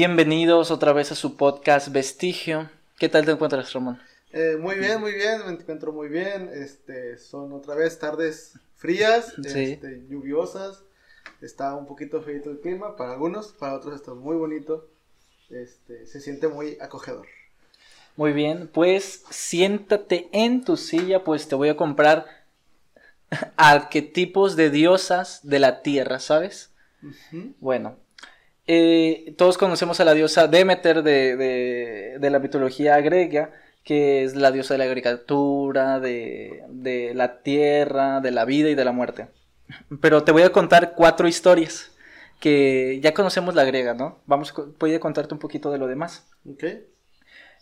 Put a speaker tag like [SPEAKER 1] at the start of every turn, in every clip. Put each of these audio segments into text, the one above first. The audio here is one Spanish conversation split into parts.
[SPEAKER 1] Bienvenidos otra vez a su podcast Vestigio. ¿Qué tal te encuentras, Ramón?
[SPEAKER 2] Eh, muy bien, muy bien, me encuentro muy bien. Este, son otra vez tardes frías, este, lluviosas. Está un poquito feito el clima para algunos, para otros está muy bonito. Este, se siente muy acogedor.
[SPEAKER 1] Muy bien, pues siéntate en tu silla, pues te voy a comprar arquetipos de diosas de la tierra, ¿sabes? Bueno, eh, todos conocemos a la diosa Demeter de, la mitología griega, que es la diosa de la agricultura, de, la tierra, de la vida y de la muerte. Pero te voy a contar cuatro historias que ya conocemos la griega, ¿no? Vamos, voy a contarte un poquito de lo demás.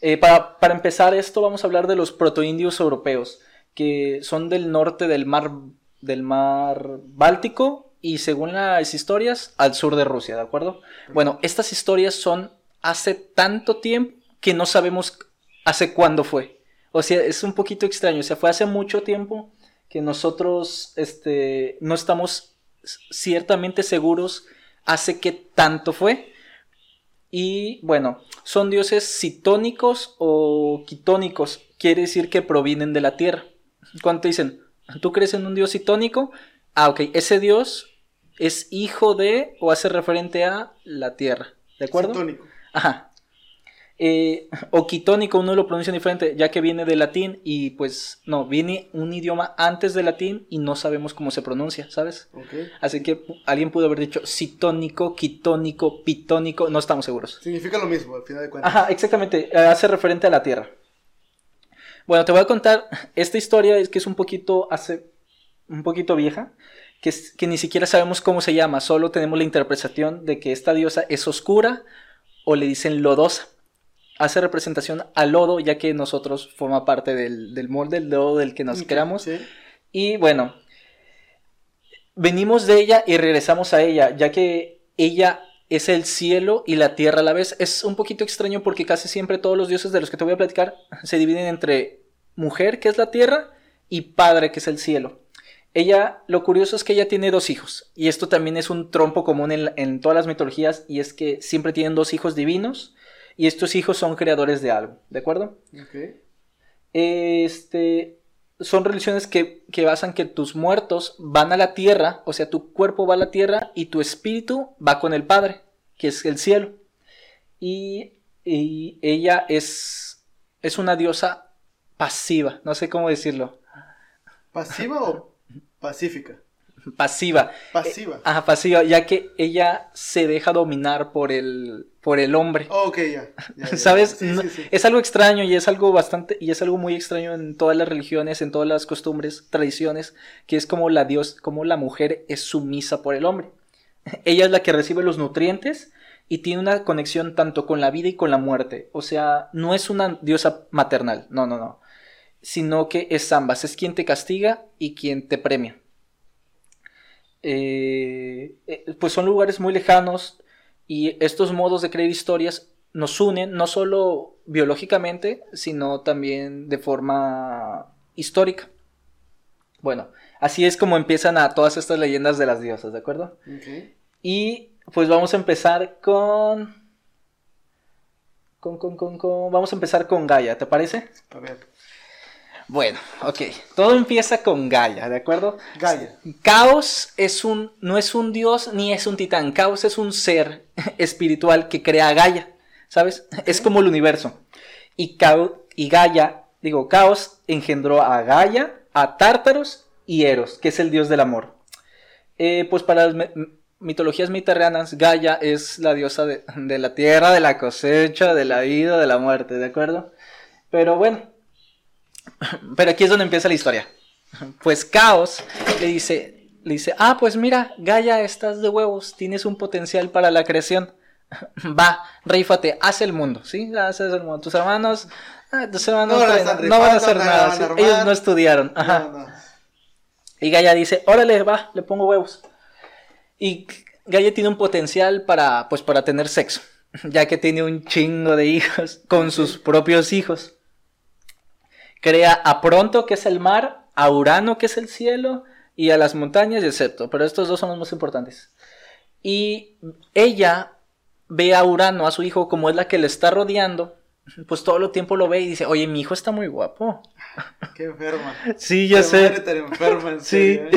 [SPEAKER 1] Eh, para, para, empezar esto, vamos a hablar de los protoindios europeos, que son del norte del mar, del mar Báltico y según las historias, al sur de Rusia, ¿de acuerdo? Bueno, estas historias son hace tanto tiempo que no sabemos hace cuándo fue. O sea, es un poquito extraño. O sea, fue hace mucho tiempo que nosotros este, no estamos ciertamente seguros hace qué tanto fue. Y bueno, son dioses citónicos o quitónicos. Quiere decir que provienen de la tierra. Cuando te dicen, ¿tú crees en un dios citónico? Ah, ok, ese dios es hijo de o hace referente a la tierra. ¿De acuerdo? Quitónico. Ajá. Eh, o quitónico uno lo pronuncia diferente, ya que viene de latín y pues no, viene un idioma antes de latín y no sabemos cómo se pronuncia, ¿sabes? Okay. Así que alguien pudo haber dicho citónico, quitónico, pitónico, no estamos seguros.
[SPEAKER 2] Significa lo mismo, al final de cuentas.
[SPEAKER 1] Ajá, exactamente, eh, hace referente a la tierra. Bueno, te voy a contar esta historia, es que es un poquito, hace, un poquito vieja que, ni siquiera sabemos cómo se llama, solo tenemos la interpretación de que esta diosa es oscura o le dicen lodosa. Hace representación al lodo, ya que nosotros forma parte del, molde del lodo del que nos creamos. Y bueno, venimos de ella y regresamos a ella, ya que ella es el cielo y la tierra a la vez. Es un poquito extraño porque casi siempre todos los dioses de los que te voy a platicar se dividen entre mujer, que es la tierra, y padre, que es el cielo. Ella, lo curioso es que ella tiene dos hijos, y esto también es un trompo común en, todas las mitologías, y es que siempre tienen dos hijos divinos, y estos hijos son creadores de algo, ¿de acuerdo? Okay. Este, son religiones que, que, basan que tus muertos van a la tierra, o sea, tu cuerpo va a la tierra y tu espíritu va con el Padre, que es el cielo. Y, y ella es, es una diosa pasiva, no sé cómo decirlo.
[SPEAKER 2] ¿Pasiva o Pacífica.
[SPEAKER 1] Pasiva.
[SPEAKER 2] Pasiva.
[SPEAKER 1] Eh, ajá, pasiva, ya que ella se deja dominar por el, por el hombre.
[SPEAKER 2] Oh, ok, ya.
[SPEAKER 1] ¿Sabes? Es algo extraño y es algo bastante, y es algo muy extraño en todas las religiones, en todas las costumbres, tradiciones, que es como la Dios, como la mujer es sumisa por el hombre. Ella es la que recibe los nutrientes y tiene una conexión tanto con la vida y con la muerte. O sea, no es una diosa maternal, no, no, no sino que es ambas, es quien te castiga y quien te premia. Eh, eh, pues son lugares muy lejanos y estos modos de creer historias nos unen no solo biológicamente, sino también de forma histórica. Bueno, así es como empiezan a todas estas leyendas de las diosas, ¿de acuerdo? Y pues vamos a empezar con... Con, con, con, con... Vamos a empezar con Gaia, ¿te parece?
[SPEAKER 2] A ver.
[SPEAKER 1] Bueno, ok. Todo empieza con Gaia, ¿de acuerdo?
[SPEAKER 2] Gaia.
[SPEAKER 1] Caos es un, no es un dios ni es un titán. Caos es un ser espiritual que crea a Gaia, ¿sabes? Es como el universo. Y, y Gaia, digo, Caos engendró a Gaia, a Tártaros y Eros, que es el dios del amor. Eh, pues para las mitologías mediterráneas, Gaia es la diosa de, de la tierra, de la cosecha, de la vida, de la muerte, ¿de acuerdo? Pero bueno, pero aquí es donde empieza la historia. Pues Caos le dice, le dice, ah, pues mira, Gaia, estás de huevos, tienes un potencial para la creación. Va, rífate, haz el mundo, ¿sí? Haces el mundo. Tus hermanos, ah, tus hermanos no, van a hacer nada, ellos no estudiaron. Y Gaia dice, órale, va, le pongo huevos. Y Gaia tiene un potencial para, pues, para tener sexo, ya que tiene un chingo de hijos con sus propios hijos. Crea a Pronto, que es el mar, a Urano, que es el cielo, y a las montañas y septo. Pero estos dos son los más importantes. Y ella ve a Urano, a su hijo, como es la que le está rodeando, pues todo el tiempo lo ve y dice, oye, mi hijo está muy guapo.
[SPEAKER 2] Qué enferma.
[SPEAKER 1] Sí, ya sé.
[SPEAKER 2] Madre enferma, en
[SPEAKER 1] sí. ¿eh?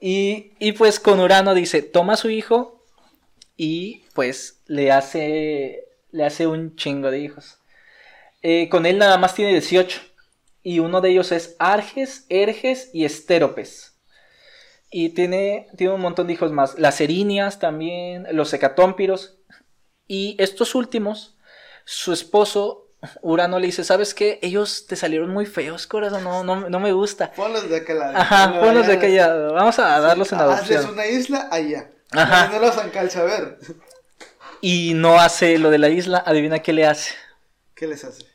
[SPEAKER 1] Y, y pues con Urano dice, toma a su hijo y pues le hace, le hace un chingo de hijos. Eh, con él nada más tiene 18 y uno de ellos es Arges, Erges y Estéropes. Y tiene, tiene un montón de hijos más. Las erinias también, los hecatómpiros. Y estos últimos, su esposo Urano le dice, ¿sabes qué? Ellos te salieron muy feos, corazón, no, no, no me gusta.
[SPEAKER 2] Ponlos de aquella
[SPEAKER 1] Ajá, ponlos de aquella. Vamos a darlos en adopción.
[SPEAKER 2] Haces una isla allá. Ajá. No los a ver.
[SPEAKER 1] Y no hace lo de la isla, adivina qué le hace.
[SPEAKER 2] ¿Qué les hace?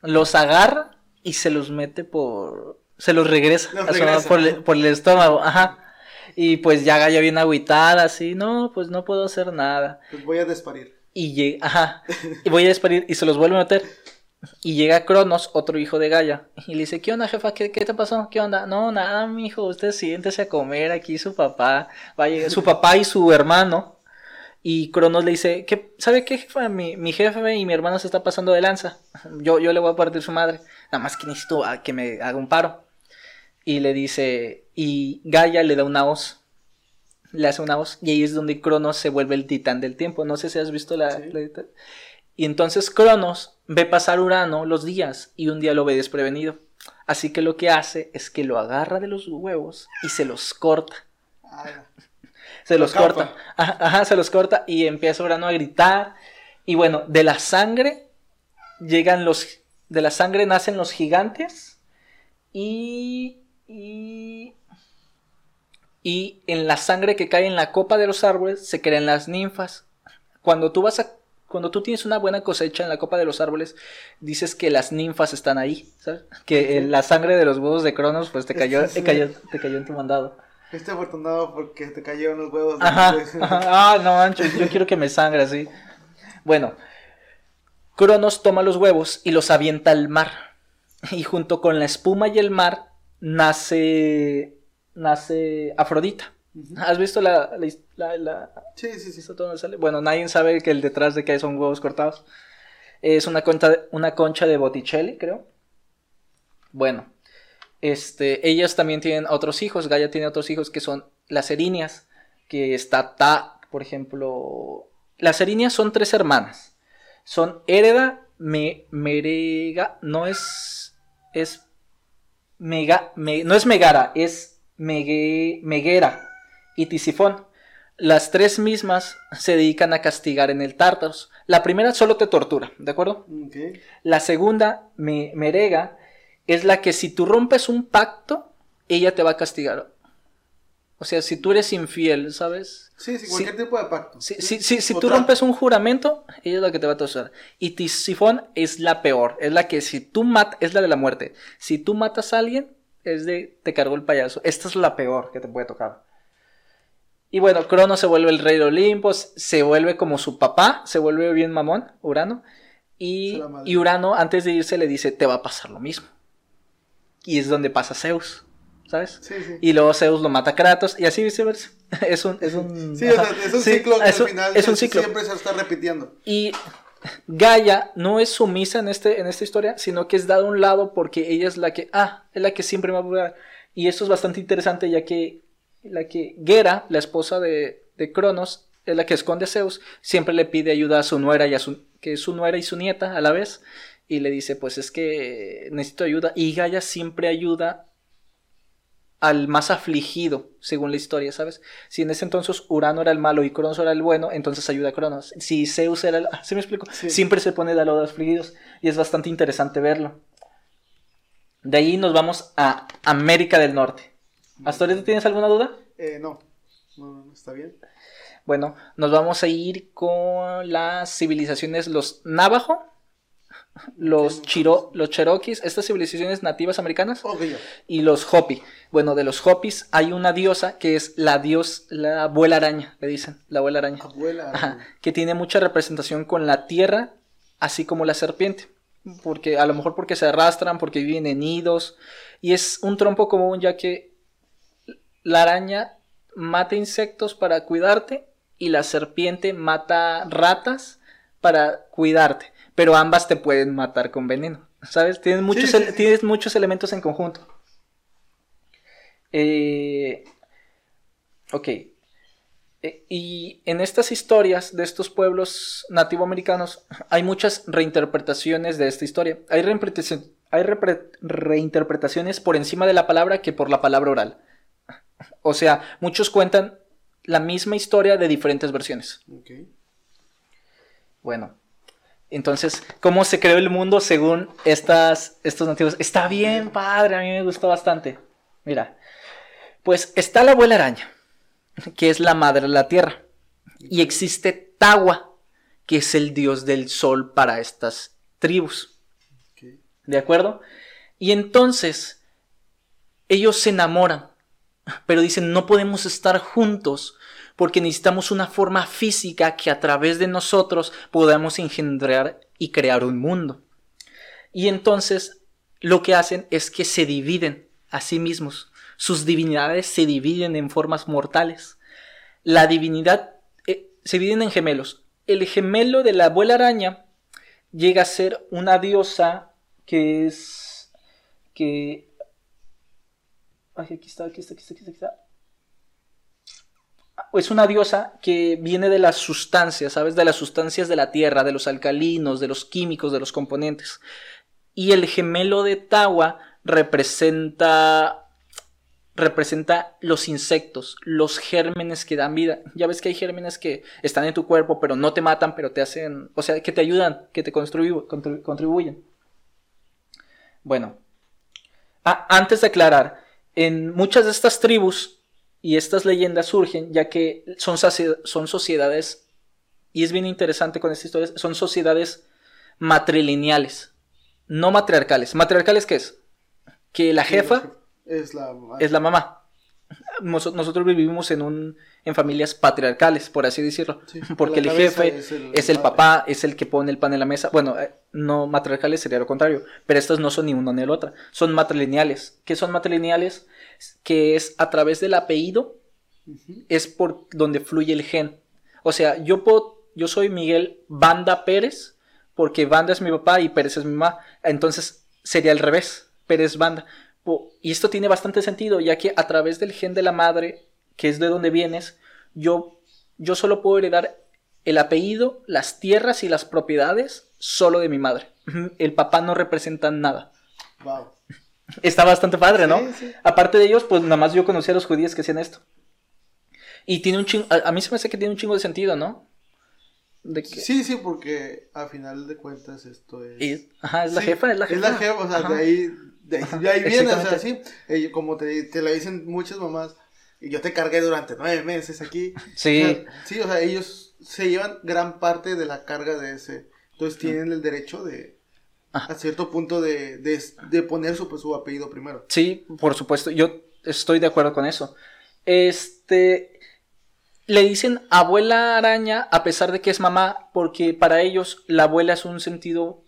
[SPEAKER 1] Los agarra y se los mete por... Se los regresa, por, el, por, el, estómago, ajá. Y pues ya Gaia bien agüitada, así, no, pues no puedo hacer nada.
[SPEAKER 2] Pues voy a desparir.
[SPEAKER 1] Y llega, ajá, y voy a desparir y se los vuelve a meter. Y llega Cronos, otro hijo de Gaia, y le dice, ¿qué onda, jefa? ¿Qué, qué te pasó? ¿Qué onda? No, nada, mi hijo, usted siéntese a comer aquí, su papá, va a llegar, su papá y su hermano. Y Cronos le dice, ¿qué, ¿sabe qué, jefa? Mi, mi, jefe y mi hermano se está pasando de lanza. Yo, yo le voy a partir su madre. Nada más que necesito que me haga un paro. Y le dice, y Gaia le da una voz. Le hace una voz. Y ahí es donde Cronos se vuelve el titán del tiempo. No sé si has visto la... la y entonces Cronos ve pasar Urano los días y un día lo ve desprevenido. Así que lo que hace es que lo agarra de los huevos y se los corta. se los corta. Ajá, se los corta y empieza Urano a gritar. Y bueno, de la sangre llegan los. De la sangre nacen los gigantes. Y. Y. Y en la sangre que cae en la copa de los árboles se crean las ninfas. Cuando tú vas a cuando tú tienes una buena cosecha en la copa de los árboles, dices que las ninfas están ahí, ¿sabes? Que la sangre de los huevos de Cronos, pues te cayó, te cayó, te cayó en tu mandado.
[SPEAKER 2] Estoy afortunado porque te cayeron los huevos. De
[SPEAKER 1] ajá, Ah, no, Ancho, yo quiero que me sangre así. Bueno, Cronos toma los huevos y los avienta al mar. Y junto con la espuma y el mar nace, nace Afrodita. ¿Has visto la, la,
[SPEAKER 2] Sí, sí, sí.
[SPEAKER 1] Sale? Bueno, nadie sabe que el detrás de que hay son huevos cortados. Es una concha, una concha de Botticelli, creo. Bueno, este, ellas también tienen otros hijos. Gaia tiene otros hijos que son las erinias, que está Ta, por ejemplo. Las erinias son tres hermanas. Son Hereda, Me, Merega, no es, es, Mega, no es Megara, es Megue, Meguera y Tisifón. Las tres mismas se dedican a castigar en el Tártaros. La primera solo te tortura, ¿de acuerdo? La segunda, me, Merega, es la que si tú rompes un pacto, ella te va a castigar. O sea, si tú eres infiel, ¿sabes?
[SPEAKER 2] Sí, sí, cualquier tipo de pacto.
[SPEAKER 1] Si, si, tú rompes un juramento, ella es la que te va a torturar. Y Tisifón es la peor, es la que si tú matas, es la de la muerte. Si tú matas a alguien, es de te cargó el payaso. Esta es la peor que te puede tocar. Y bueno, Crono se vuelve el rey de Olimpo, se vuelve como su papá, se vuelve bien mamón, Urano. Y, Urano, antes de irse, le dice, te va a pasar lo mismo. Y es donde pasa Zeus, ¿sabes? Sí, sí. Y luego Zeus lo mata a Kratos y así viceversa. es un... Es un
[SPEAKER 2] sí, es un ciclo que al final es un ciclo. siempre se está repitiendo.
[SPEAKER 1] Y Gaia no es sumisa en, este, en esta historia, sino que es dada a un lado porque ella es la que, ah, es la que siempre va a jugar. Y eso es bastante interesante ya que la que Gera, la esposa de, de Cronos, es la que esconde a Zeus, siempre le pide ayuda a su nuera y a su, que es su nuera y su nieta a la vez, y le dice, pues es que necesito ayuda, y Gaia siempre ayuda al más afligido, según la historia, ¿sabes? Si en ese entonces Urano era el malo y Cronos era el bueno, entonces ayuda a Cronos. Si Zeus era el... ¿Sí me explico? Siempre se pone de lado de los afligidos y es bastante interesante verlo. De ahí nos vamos a América del Norte. ¿Hasta ahorita tienes alguna duda?
[SPEAKER 2] Eh, no. no, no, está bien.
[SPEAKER 1] Bueno, nos vamos a ir con las civilizaciones, los Navajo, los Chiro, los Cherokees, estas civilizaciones nativas americanas, y los Hopi. Bueno, de los Hopis hay una diosa que es la dios, la abuela araña, le dicen, la abuela araña.
[SPEAKER 2] Abuela
[SPEAKER 1] que tiene mucha representación con la tierra, así como la serpiente. Porque a lo mejor porque se arrastran, porque viven en nidos. Y es un trompo común ya que la araña mata insectos para cuidarte y la serpiente mata ratas para cuidarte, pero ambas te pueden matar con veneno, ¿sabes? Tienes muchos, tienes muchos elementos en conjunto. Eh, ok. Eh, y en estas historias de estos pueblos nativoamericanos hay muchas reinterpretaciones de esta historia. Hay, hay reinterpretaciones por encima de la palabra que por la palabra oral. O sea, muchos cuentan la misma historia de diferentes versiones. Bueno, entonces, ¿cómo se creó el mundo según estas, estos nativos? Está bien, padre, a mí me gustó bastante. Mira, pues está la abuela araña, que es la madre de la tierra. Y existe Tawa, que es el dios del sol para estas tribus. ¿De acuerdo? Y entonces, ellos se enamoran pero dicen, no podemos estar juntos porque necesitamos una forma física que a través de nosotros podamos engendrar y crear un mundo. Y entonces lo que hacen es que se dividen a sí mismos. Sus divinidades se dividen en formas mortales. La divinidad eh, se dividen en gemelos. El gemelo de la abuela araña llega a ser una diosa que es que Ay, aquí está, aquí está, aquí está, aquí está, Es una diosa que viene de las sustancias, ¿sabes? De las sustancias de la tierra, de los alcalinos, de los químicos, de los componentes. Y el gemelo de Tawa representa representa los insectos, los gérmenes que dan vida. Ya ves que hay gérmenes que están en tu cuerpo, pero no te matan, pero te hacen, o sea, que te ayudan, que te contribuyen. Bueno, antes de aclarar, en muchas de estas tribus y estas leyendas surgen ya que son, son sociedades, y es bien interesante con estas historias, son sociedades matrilineales, no matriarcales. ¿Matriarcales qué es? Que la jefa
[SPEAKER 2] es la,
[SPEAKER 1] es la mamá. Nosotros vivimos en un en familias patriarcales, por así decirlo, porque el jefe es el, papá, es el que pone el pan en la mesa. Bueno, eh, no matriarcales sería lo contrario, pero estas no son ni una ni la otra, son matrilineales. ¿Qué son matrilineales? Que es a través del apellido, es por donde fluye el gen. O sea, yo puedo, yo soy Miguel Banda Pérez, porque Banda es mi papá y Pérez es mi mamá, entonces sería al revés, Pérez Banda. Y esto tiene bastante sentido, ya que a través del gen de la madre que es de donde vienes, yo, yo solo puedo heredar el apellido, las tierras y las propiedades solo de mi madre. El papá no representa nada. Wow. Está bastante padre, ¿no? Aparte de ellos, pues nada más yo conocí a los judíos que hacían esto. Y tiene un chingo, a, mí se me hace que tiene un chingo de sentido, ¿no?
[SPEAKER 2] Sí, sí, porque a final de cuentas esto es...
[SPEAKER 1] ajá, es la jefa, es la jefa.
[SPEAKER 2] Es la jefa, o sea, de ahí, de ahí, viene, o sea, sí. como te, te la dicen muchas mamás, y yo te cargué durante nueve meses aquí. Sí. sí, o sea, ellos se llevan gran parte de la carga de ese. Entonces tienen el derecho de, ah. a cierto punto, de, de, poner su, pues, su apellido primero.
[SPEAKER 1] Sí, por supuesto. Yo estoy de acuerdo con eso. Este. Le dicen abuela araña a pesar de que es mamá, porque para ellos la abuela es un sentido,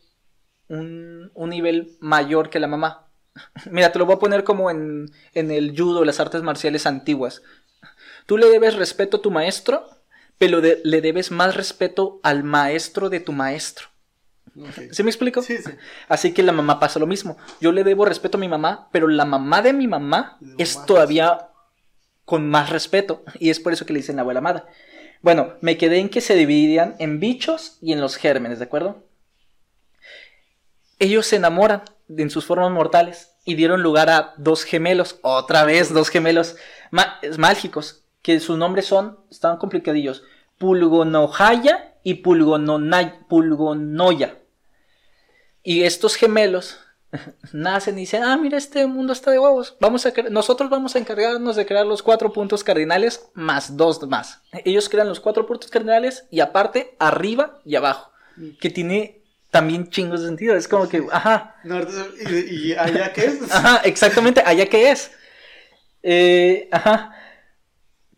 [SPEAKER 1] un, un nivel mayor que la mamá. Mira, te lo voy a poner como en, el judo, las artes marciales antiguas. Tú le debes respeto a tu maestro, pero le debes más respeto al maestro de tu maestro. ¿Sí me explico? Sí, sí. Así que la mamá pasa lo mismo. Yo le debo respeto a mi mamá, pero la mamá de mi mamá es todavía con más respeto. Y es por eso que le dicen la abuela amada. Bueno, me quedé en que se dividían en bichos y en los gérmenes, ¿de acuerdo? Ellos se enamoran en sus formas mortales y dieron lugar a dos gemelos, otra vez dos gemelos mágicos, que sus nombres son, estaban complicadillos, Pulgonojaya y Pulgonoya. Y estos gemelos nacen y dicen, ah, mira, este mundo está de huevos. Vamos a nosotros vamos a encargarnos de crear los cuatro puntos cardinales más dos más. Ellos crean los cuatro puntos cardinales y aparte arriba y abajo, que tiene también chingos de sentido. Es como que, ajá.
[SPEAKER 2] ¿Y, allá qué es?
[SPEAKER 1] Ajá, exactamente, allá qué es. Eh, ajá.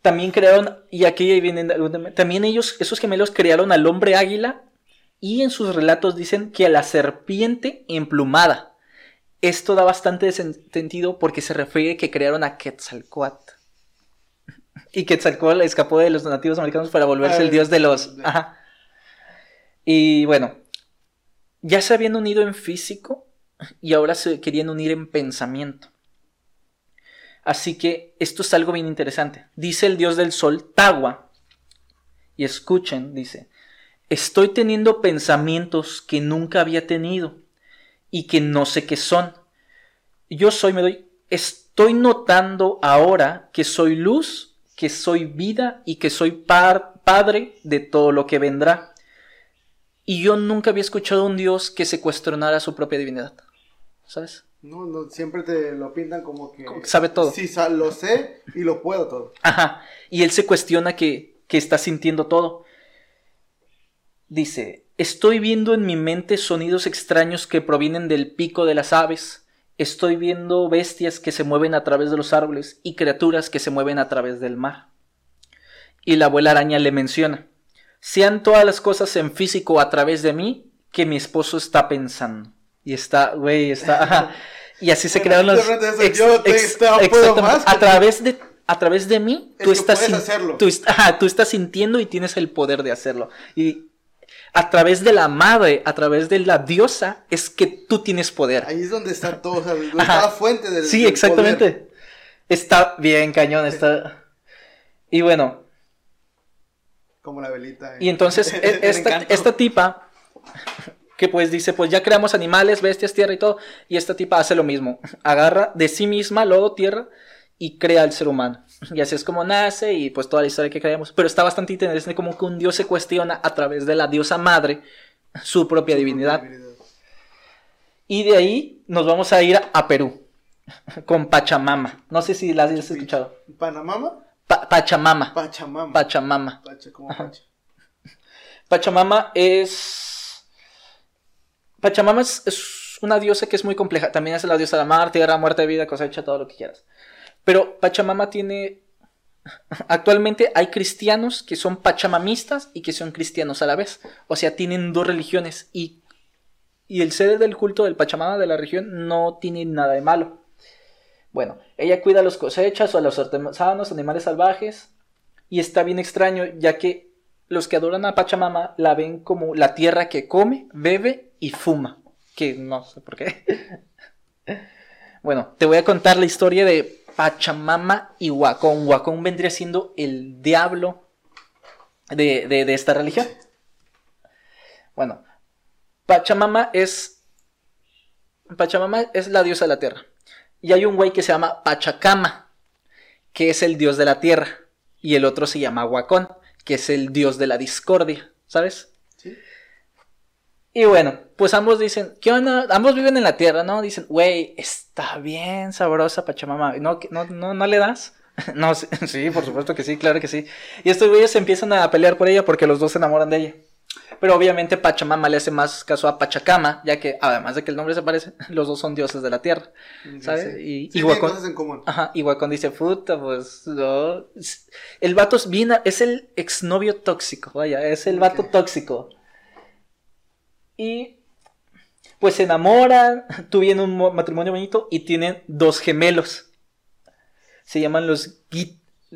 [SPEAKER 1] También crearon, y aquí vienen, también ellos, esos gemelos crearon al hombre águila y en sus relatos dicen que a la serpiente emplumada. Esto da bastante sentido porque se refiere que crearon a Quetzalcoatl. Y Quetzalcoatl escapó de los nativos americanos para volverse el dios de los... Ajá. Y bueno, ya se habían unido en físico y ahora se querían unir en pensamiento. Así que esto es algo bien interesante. Dice el dios del sol, Tawa, y escuchen, dice, estoy teniendo pensamientos que nunca había tenido y que no sé qué son. Yo soy, me doy, estoy notando ahora que soy luz, que soy vida y que soy padre de todo lo que vendrá. Y yo nunca había escuchado a un Dios que se cuestionara su propia divinidad. ¿Sabes?
[SPEAKER 2] No, no, siempre te lo pintan como que...
[SPEAKER 1] Sabe todo.
[SPEAKER 2] Sí, lo sé y lo puedo todo.
[SPEAKER 1] Ajá. Y él se cuestiona que, que está sintiendo todo. Dice, estoy viendo en mi mente sonidos extraños que provienen del pico de las aves. Estoy viendo bestias que se mueven a través de los árboles y criaturas que se mueven a través del mar. Y la abuela araña le menciona, sean todas las cosas en físico a través de mí que mi esposo está pensando. Y está, güey, está... y así se crearon los... a través de a través de mí, tú estás, tú, tú, estás sintiendo y tienes el poder de hacerlo. Y a través de la madre, a través de la diosa, es que tú tienes poder.
[SPEAKER 2] Ahí es donde está todo, o sea, donde está la fuente del
[SPEAKER 1] Sí, exactamente. Está bien, cañón, está... Y bueno,
[SPEAKER 2] como la velita.
[SPEAKER 1] Y entonces e, esta, esta, tipa, que pues dice, pues ya creamos animales, bestias, tierra y todo, y esta tipa hace lo mismo, agarra de sí misma lodo, tierra, y crea al ser humano. Y así es como nace y pues toda la historia que creamos. Pero está bastante interesante como que un dios se cuestiona a través de la diosa madre su propia divinidad. Y de ahí nos vamos a ir a Perú con Pachamama. No sé si la has escuchado.
[SPEAKER 2] ¿Panamama?
[SPEAKER 1] Pachamama.
[SPEAKER 2] Pachamama.
[SPEAKER 1] Pachamama. Pachamama es. Pachamama es, una diosa que es muy compleja. También es la diosa de la mar, tierra, muerte, vida, cosecha, todo lo que quieras. Pero Pachamama tiene. Actualmente hay cristianos que son pachamamistas y que son cristianos a la vez. O sea, tienen dos religiones. Y, y el sede del culto del Pachamama de la región no tiene nada de malo. Bueno, ella cuida a los cosechas o a los artesanos, animales salvajes, y está bien extraño, ya que los que adoran a Pachamama la ven como la tierra que come, bebe y fuma. Que no sé por qué. bueno, te voy a contar la historia de Pachamama y Huacón. Huacón vendría siendo el diablo de, de esta religión. Bueno, Pachamama es. Pachamama es la diosa de la tierra. Y hay un güey que se llama Pachacama, que es el dios de la tierra. Y el otro se llama Huacón, que es el dios de la discordia, ¿sabes? Y bueno, pues ambos dicen, ¿qué onda? Ambos viven en la tierra, ¿no? Dicen, güey, está bien sabrosa Pachamama. ¿No, no, no, no le das? no, sí, por supuesto que sí, claro que sí. Y estos güeyes empiezan a pelear por ella porque los dos se enamoran de ella. Pero obviamente Pachamama le hace más caso a Pachacama, ya que además de que el nombre se parece, los dos son dioses de la tierra. ¿Sabes? Y,
[SPEAKER 2] sí, cosas en común.
[SPEAKER 1] Ajá, y dice, puta, pues no. El vato es bien, es el exnovio tóxico, vaya, es el vato tóxico. Y pues se enamoran, tuvieron un matrimonio bonito y tienen dos gemelos. Se llaman los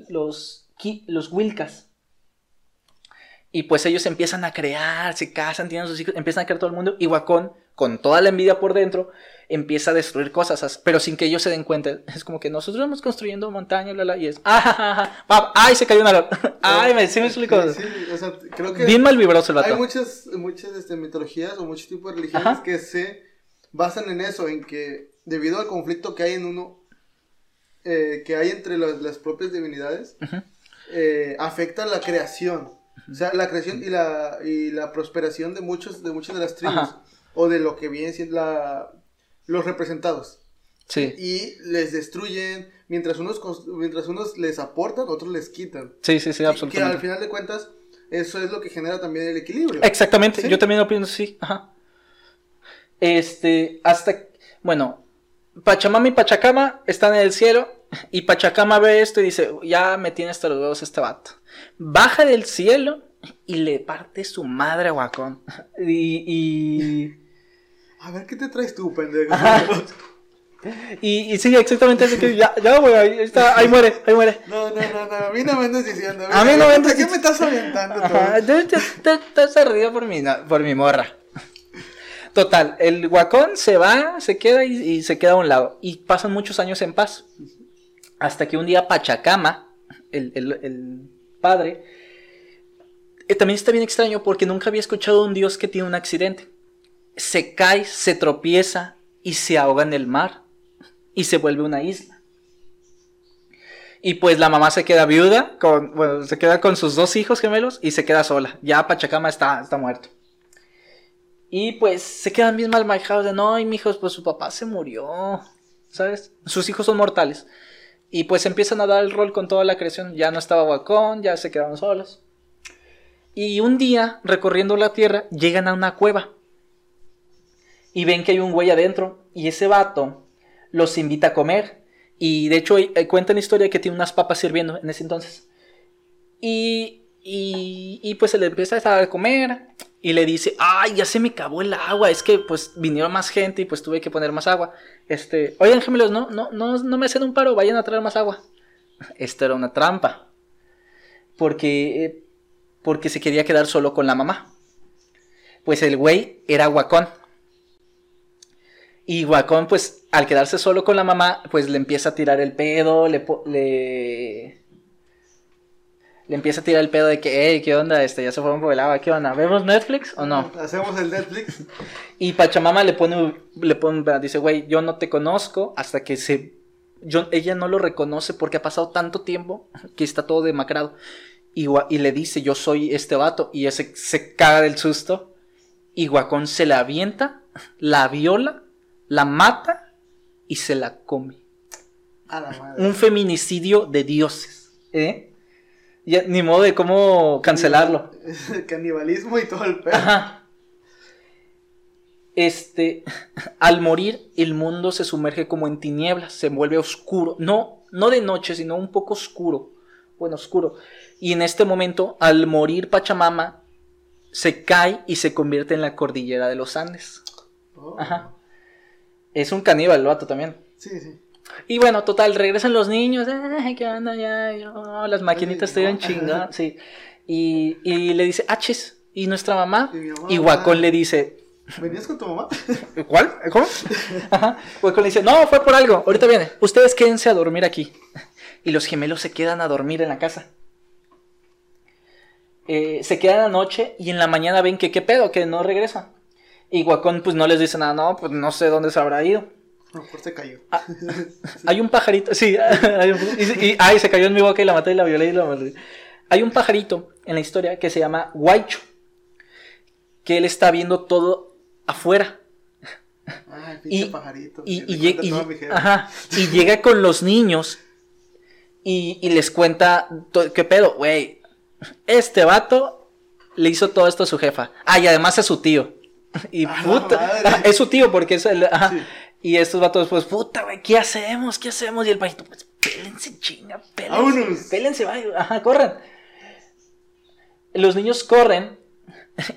[SPEAKER 1] los Wilkas. Y pues ellos empiezan a crear, se casan, tienen sus hijos, empiezan a crear todo el mundo. Y Wacón, con toda la envidia por dentro, empieza a destruir cosas, pero sin que ellos se den cuenta. Es como que nosotros vamos construyendo montañas, bla, bla, y es, ah, ay, se cayó una, ay, me, sí me explico.
[SPEAKER 2] Sí, o sea, creo que
[SPEAKER 1] Bien mal vibroso el vato.
[SPEAKER 2] Hay muchas, muchas este, mitologías o muchos tipos de religiones que se basan en eso, en que debido al conflicto que hay en uno, eh, que hay entre las, las propias divinidades, eh, afecta la creación. O sea, la creación y la, y la prosperación de, muchos, de muchas de las tribus. O de lo que viene siendo la, los representados.
[SPEAKER 1] Sí.
[SPEAKER 2] Y les destruyen, mientras unos, mientras unos les aportan, otros les quitan.
[SPEAKER 1] Sí, sí, sí, absolutamente.
[SPEAKER 2] Que al final de cuentas, eso es lo que genera también el equilibrio.
[SPEAKER 1] Exactamente, yo también opino sí. Ajá. Este, hasta, bueno, Pachamama y Pachacama están en el cielo y Pachacama ve esto y dice, ya me tiene hasta los huevos este vato. Baja del cielo y le parte su madre a Wacón. Y,
[SPEAKER 2] A ver, ¿qué te traes tú, pendejo?
[SPEAKER 1] Y, y sí, exactamente así que ya, ya, güey, ahí está, ahí muere, ahí muere.
[SPEAKER 2] No, no, no, no, a mí no me andas diciendo.
[SPEAKER 1] A mí no me andas
[SPEAKER 2] ¿Qué me estás
[SPEAKER 1] yo te, te, te ardido por mi, no- por mi morra. Total, el guacón se va, se queda y, y se queda a un lado. Y pasan muchos años en paz. Hasta que un día Pachacama, el, el- el padre, eh, también está bien extraño porque nunca había escuchado a un dios que tiene un accidente. Se cae, se tropieza y se ahoga en el mar. Y se vuelve una isla. Y pues la mamá se queda viuda, con, bueno, se queda con sus dos hijos gemelos y se queda sola. Ya Pachacama está, está muerto. Y pues se quedan bien mal manejados de no, y mijos, pues su papá se murió. ¿Sabes? Sus hijos son mortales. Y pues empiezan a dar el rol con toda la creación. Ya no estaba Wacón, ya se quedaron solos. Y un día, recorriendo la tierra, llegan a una cueva. Y ven que hay un güey adentro. Y ese vato los invita a comer. Y de hecho, eh, cuenta la historia que tiene unas papas sirviendo en ese entonces. Y, y, y pues se le empieza a comer. Y le dice, ay, ya se me acabó el agua. Es que pues vinieron más gente y pues tuve que poner más agua. Este, oigan, gemelos, no, no, no, no me hacen un paro, vayan a traer más agua. Esto era una trampa. Porque, eh, porque se quería quedar solo con la mamá. Pues el güey era guacón. Y Guacón, pues, al quedarse solo con la mamá, pues le empieza a tirar el pedo, le, le, le empieza a tirar el pedo de que, hey, ¿qué onda? Este, ya se fueron por el agua, ¿qué onda? ¿Vemos Netflix o no?
[SPEAKER 2] Hacemos el Netflix.
[SPEAKER 1] Y Pachamama le pone, le pone, dice, güey, yo no te conozco hasta que se, yo, ella no lo reconoce porque ha pasado tanto tiempo que está todo demacrado. Y, y le dice, yo soy este vato. Y ese se caga del susto. Y Guacón se la avienta, la viola, la mata y se la come.
[SPEAKER 2] A la madre.
[SPEAKER 1] Un feminicidio de dioses. ¿Eh? Ya, ni modo de cómo cancelarlo.
[SPEAKER 2] Canibalismo y todo el pedo.
[SPEAKER 1] Ajá. Este, al morir, el mundo se sumerge como en tinieblas, se vuelve oscuro. No, no de noche, sino un poco oscuro. Bueno, oscuro. Y en este momento, al morir Pachamama, se cae y se convierte en la cordillera de los Andes.
[SPEAKER 2] Oh.
[SPEAKER 1] Ajá. Es un caníbal el vato también.
[SPEAKER 2] Sí, sí.
[SPEAKER 1] Y bueno, total, regresan los niños. ¿qué onda? Ya, las maquinitas estuvieron chingadas. Sí. Y, y le dice, achis. ¿Y nuestra mamá?
[SPEAKER 2] Y mi mamá,
[SPEAKER 1] Y Guacón
[SPEAKER 2] ah.
[SPEAKER 1] le dice,
[SPEAKER 2] ¿Venías con tu mamá?
[SPEAKER 1] ¿cuál? ¿Cómo? Ajá. Guacón le dice, no, fue por algo. Ahorita viene. Ustedes quédense a dormir aquí. Y los gemelos se quedan a dormir en la casa. Eh, se quedan la noche y en la mañana ven que qué pedo, que no regresa. Y Guacón pues no les dice nada, no, pues no sé dónde se habrá ido.
[SPEAKER 2] A lo mejor se cayó.
[SPEAKER 1] Ah. Hay un pajarito, sí, hay un- y, y- ay, se cayó en mi boca y la maté y la violé y la maté. Hay un pajarito en la historia que se llama Guaycho, que él está viendo todo afuera.
[SPEAKER 2] Ay, pinche
[SPEAKER 1] Y,
[SPEAKER 2] pajarito.
[SPEAKER 1] y, ajá, llega con los niños y, les cuenta, ¿qué pedo? Güey, este vato le hizo todo esto a su jefa. Ah, y además es su tío. Y puta, es su tío porque es el... ajá.
[SPEAKER 2] Sí.
[SPEAKER 1] Y estos vatos, pues, puta, güey, ¿qué hacemos? ¿Qué hacemos? Y el pajito, pues, pélense, chinga, pélense.
[SPEAKER 2] Vámonos.
[SPEAKER 1] Pélense, vaya, ajá, corran. Los niños corren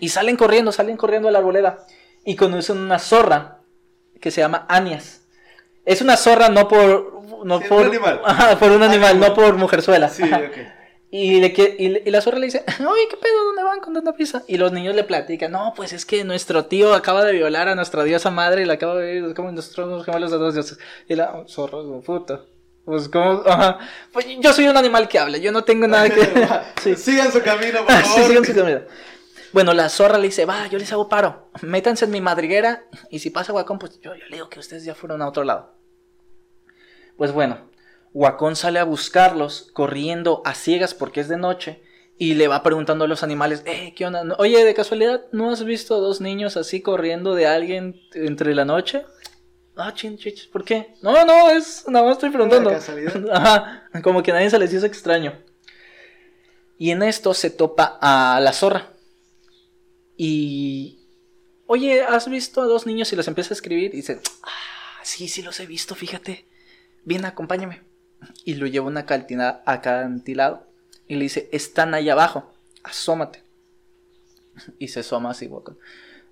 [SPEAKER 1] y salen corriendo, salen corriendo a la arboleda y conocen una zorra que se llama Anias. Es una zorra no por... No
[SPEAKER 2] Sí,
[SPEAKER 1] por
[SPEAKER 2] un animal.
[SPEAKER 1] Ajá, por un animal, no por mujerzuela.
[SPEAKER 2] Sí, ok.
[SPEAKER 1] Y, le y, le- y la zorra le dice, oye, ¿qué pedo? ¿Dónde van con tanta prisa? Y los niños le platican, no, pues es que nuestro tío acaba de violar a nuestra diosa madre y la acaba de como nosotros nos gemelos de dos dioses. Y la oh, zorra, oh, puta. Pues como, ajá. Pues yo soy un animal que habla, yo no tengo nada que... sí.
[SPEAKER 2] Sigan su camino, por favor.
[SPEAKER 1] sí, sigan su camino. Bueno, la zorra le dice, va, yo les hago paro, métanse en mi madriguera y si pasa Guacón, pues yo, yo le digo que ustedes ya fueron a otro lado. Pues bueno, Guacón sale a buscarlos corriendo a ciegas porque es de noche y le va preguntando a los animales, eh, ¿qué onda? Oye, de casualidad, ¿no has visto a dos niños así corriendo de alguien entre la noche? Ah, chin, chich, ¿por qué? No, no, es nada más estoy preguntando. Ajá, como que nadie se les hizo extraño. Y en esto se topa a la zorra. Y. Oye, ¿has visto a dos niños y los empieza a escribir? Y dice, ah, sí, sí los he visto, fíjate. Bien, acompáñame. Y lo lleva a una cantina acantilado. Y le dice, están ahí abajo, asómate. Y se asoma así,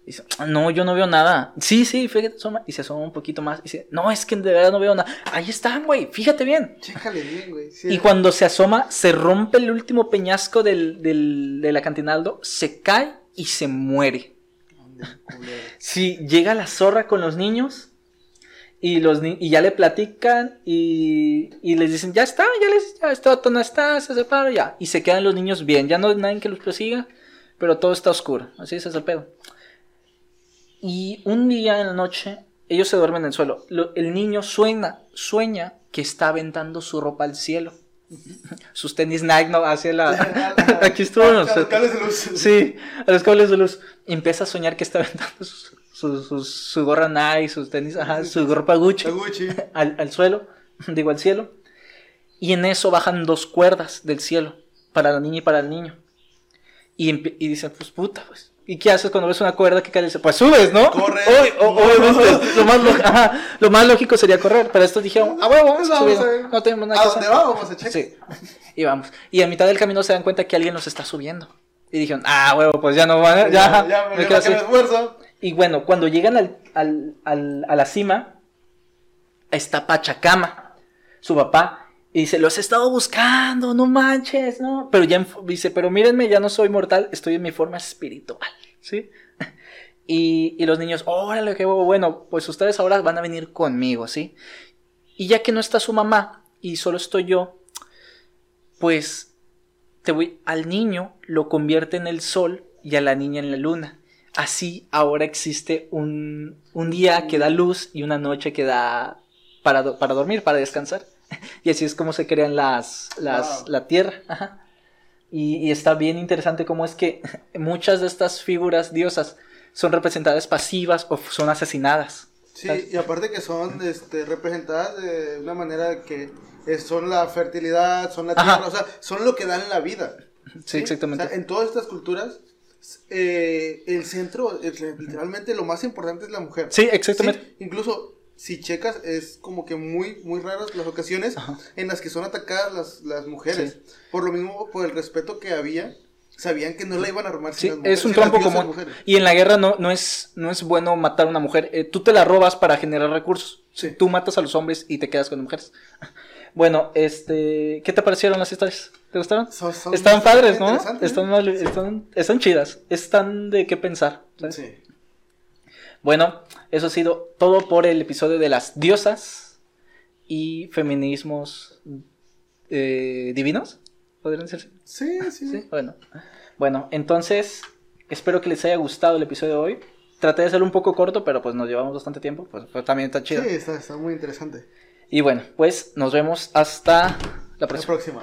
[SPEAKER 1] dice, no, yo no veo nada. Sí, sí, fíjate, asoma. Y se asoma un poquito más. Y dice, no, es que de verdad no veo nada. Ahí están, güey, fíjate bien.
[SPEAKER 2] Chécale bien, güey.
[SPEAKER 1] y cuando se asoma, se rompe el último peñasco del, del, del acantinado, se cae y se muere. Sí, llega la zorra con los niños y, los y ya le platican y, y, les dicen, ya está, ya les ya está, no está, se separa, ya. Y se quedan los niños bien, ya no hay nadie que los persiga, pero todo está oscuro, así es el pedo. Y un día en la noche, ellos se duermen en el suelo. el niño sueña, sueña que está aventando su ropa al cielo. Sus tenis Nike, no, hacia la... Aquí estuvo. A, los cables de luz. Sí, a los cables de luz. empieza a soñar que está aventando su, gorra Nike, sus tenis, ajá, su ropa Gucci, Gucci. Al, al, suelo, digo al cielo. Y en eso bajan dos cuerdas del cielo, para la niña y para el niño. Y, y dice, pues puta, pues ¿Y qué haces cuando ves una cuerda que cae? Pues subes, ¿no? Corre. lo, más lo, más lógico sería correr. Pero estos dijeron, ah, huevo, vamos, vamos a No tenemos nada
[SPEAKER 2] ¿A dónde vamos? A checar.
[SPEAKER 1] Sí. Y vamos. Y a mitad del camino se dan cuenta que alguien los está subiendo. Y dijeron, ah, huevo, pues ya no van a. Ya, ya, me, quedo así. esfuerzo. Y bueno, cuando llegan al, al, al, a la cima, está Pachacama, su papá. Y dice, los he estado buscando, no manches, ¿no? Pero ya dice, pero mírenme, ya no soy mortal, estoy en mi forma espiritual, ¿sí? Y, y los niños, órale, qué bueno, pues ustedes ahora van a venir conmigo, ¿sí? Y ya que no está su mamá y solo estoy yo, pues te voy, al niño lo convierte en el sol y a la niña en la luna. Así ahora existe un, un día que da luz y una noche que da para, para dormir, para descansar. y así es como se crean las, las la tierra. Y, está bien interesante cómo es que muchas de estas figuras diosas son representadas pasivas o son asesinadas.
[SPEAKER 2] Sí, y aparte que son este, representadas de una manera que son la fertilidad, son la tierra, o sea, son lo que dan la vida.
[SPEAKER 1] Sí, exactamente.
[SPEAKER 2] en todas estas culturas, eh, el centro, literalmente lo más importante es la mujer.
[SPEAKER 1] Sí, exactamente.
[SPEAKER 2] Incluso si checas, es como que muy, muy raras las ocasiones en las que son atacadas las, las mujeres. Por lo mismo, por el respeto que había, sabían que no la iban a armar.
[SPEAKER 1] Sí, es un trompo común. Y en la guerra no, no, es, no es bueno matar a una mujer. Eh, tú te la robas para generar recursos. Tú matas a los hombres y te quedas con las mujeres. Bueno, este, ¿qué te parecieron las historias? ¿Te gustaron? están padres, ¿no? Están, están, están, chidas. Están de qué pensar. Sí. Bueno, eso ha sido todo por el episodio de las diosas y feminismos eh, divinos. ¿Podrían ser?
[SPEAKER 2] Sí, sí, sí.
[SPEAKER 1] Bueno. bueno, entonces espero que les haya gustado el episodio de hoy. Traté de hacerlo un poco corto, pero pues nos llevamos bastante tiempo. Pues, pues también está chido.
[SPEAKER 2] Sí, está, está, muy interesante.
[SPEAKER 1] Y bueno, pues nos vemos hasta la próxima.
[SPEAKER 2] La próxima.